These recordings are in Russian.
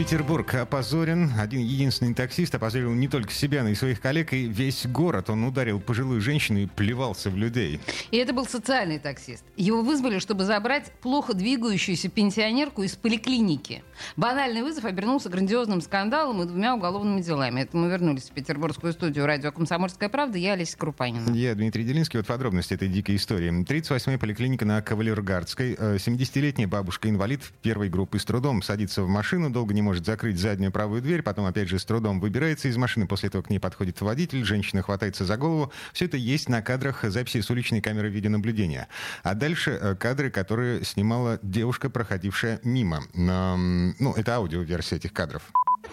Петербург опозорен. Один единственный таксист опозорил не только себя, но и своих коллег, и весь город. Он ударил пожилую женщину и плевался в людей. И это был социальный таксист. Его вызвали, чтобы забрать плохо двигающуюся пенсионерку из поликлиники. Банальный вызов обернулся грандиозным скандалом и двумя уголовными делами. Это мы вернулись в петербургскую студию радио «Комсомольская правда». Я Олеся Крупанина. Я Дмитрий Делинский. Вот подробности этой дикой истории. 38-я поликлиника на Кавалергардской. 70-летняя бабушка-инвалид первой группы с трудом садится в машину, долго не может закрыть заднюю правую дверь, потом опять же с трудом выбирается из машины, после этого к ней подходит водитель, женщина хватается за голову. Все это есть на кадрах записи с уличной камеры видеонаблюдения. А дальше э, кадры, которые снимала девушка, проходившая мимо. Ну, это аудиоверсия этих кадров.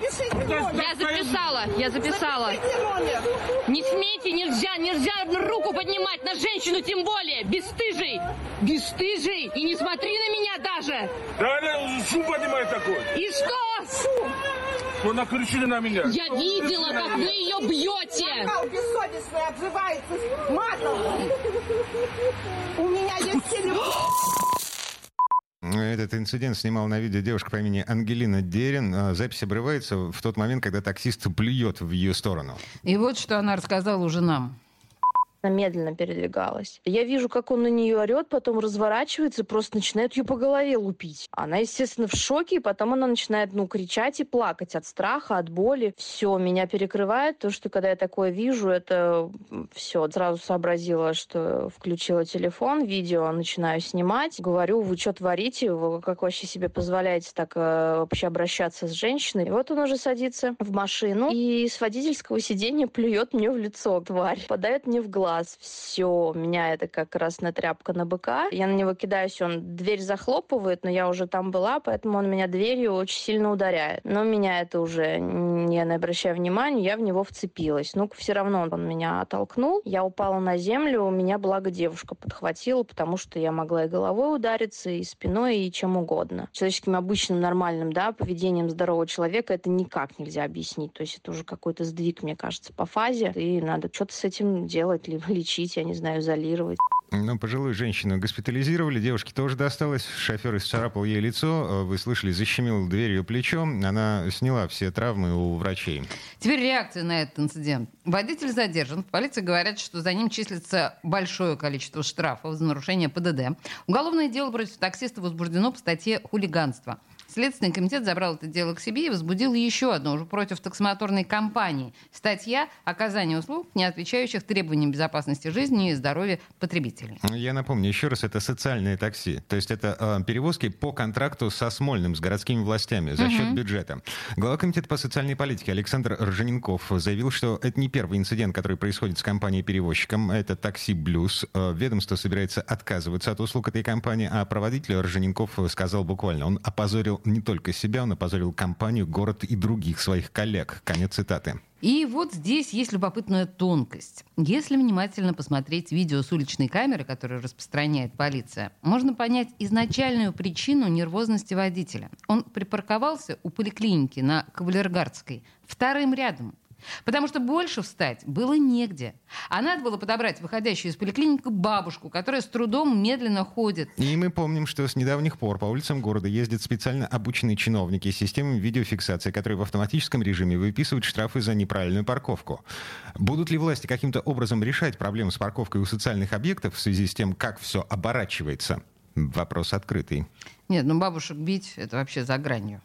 Я записала, я записала. Не смейте, нельзя, нельзя руку поднимать на женщину, тем более. Бесстыжий, бесстыжий. И не смотри на меня даже. Да, да, шум поднимает такой. И что? Вы накричили на меня. Я видела, как вы ее бьете. бессовестный обзывается матом. У меня есть телефон. Этот инцидент снимал на видео девушка по имени Ангелина Дерин. А, запись обрывается в тот момент, когда таксист плюет в ее сторону. И вот что она рассказала уже нам медленно передвигалась. Я вижу, как он на нее орет, потом разворачивается и просто начинает ее по голове лупить. Она, естественно, в шоке, и потом она начинает, ну, кричать и плакать от страха, от боли. Все, меня перекрывает, то, что когда я такое вижу, это все. Сразу сообразила, что включила телефон, видео начинаю снимать. Говорю, вы что творите? Вы как вообще себе позволяете так э, вообще обращаться с женщиной? И вот он уже садится в машину и с водительского сиденья плюет мне в лицо, тварь. Подает мне в глаз глаз, все, меня это как красная тряпка на быка. Я на него кидаюсь, он дверь захлопывает, но я уже там была, поэтому он меня дверью очень сильно ударяет. Но меня это уже не обращая внимания, я в него вцепилась. Ну, все равно он меня оттолкнул, я упала на землю, у меня, благо, девушка подхватила, потому что я могла и головой удариться, и спиной, и чем угодно. Человеческим обычным нормальным, да, поведением здорового человека это никак нельзя объяснить. То есть это уже какой-то сдвиг, мне кажется, по фазе, и надо что-то с этим делать, лечить, я не знаю, изолировать. Ну, пожилую женщину госпитализировали, девушке тоже досталось. Шофер исцарапал ей лицо, вы слышали, защемил дверью плечо. Она сняла все травмы у врачей. Теперь реакция на этот инцидент. Водитель задержан. В полиции говорят, что за ним числится большое количество штрафов за нарушение ПДД. Уголовное дело против таксиста возбуждено по статье «Хулиганство». Следственный комитет забрал это дело к себе и возбудил еще одно, уже против таксомоторной компании. Статья «Оказание услуг, не отвечающих требованиям безопасности жизни и здоровья потребителей». Я напомню еще раз, это социальные такси. То есть это э, перевозки по контракту со Смольным, с городскими властями за счет бюджета. Глава комитета по социальной политике Александр Ржененков заявил, что это не первый инцидент, который происходит с компанией-перевозчиком. Это такси «Блюз». Э, ведомство собирается отказываться от услуг этой компании, а проводитель Ржененков сказал буквально, он опозорил не только себя, он опозорил компанию, город и других своих коллег. Конец цитаты. И вот здесь есть любопытная тонкость. Если внимательно посмотреть видео с уличной камеры, которое распространяет полиция, можно понять изначальную причину нервозности водителя. Он припарковался у поликлиники на Кавалергардской вторым рядом. Потому что больше встать было негде. А надо было подобрать выходящую из поликлиники бабушку, которая с трудом медленно ходит. И мы помним, что с недавних пор по улицам города ездят специально обученные чиновники с системой видеофиксации, которые в автоматическом режиме выписывают штрафы за неправильную парковку. Будут ли власти каким-то образом решать проблему с парковкой у социальных объектов в связи с тем, как все оборачивается? Вопрос открытый. Нет, ну бабушек бить — это вообще за гранью.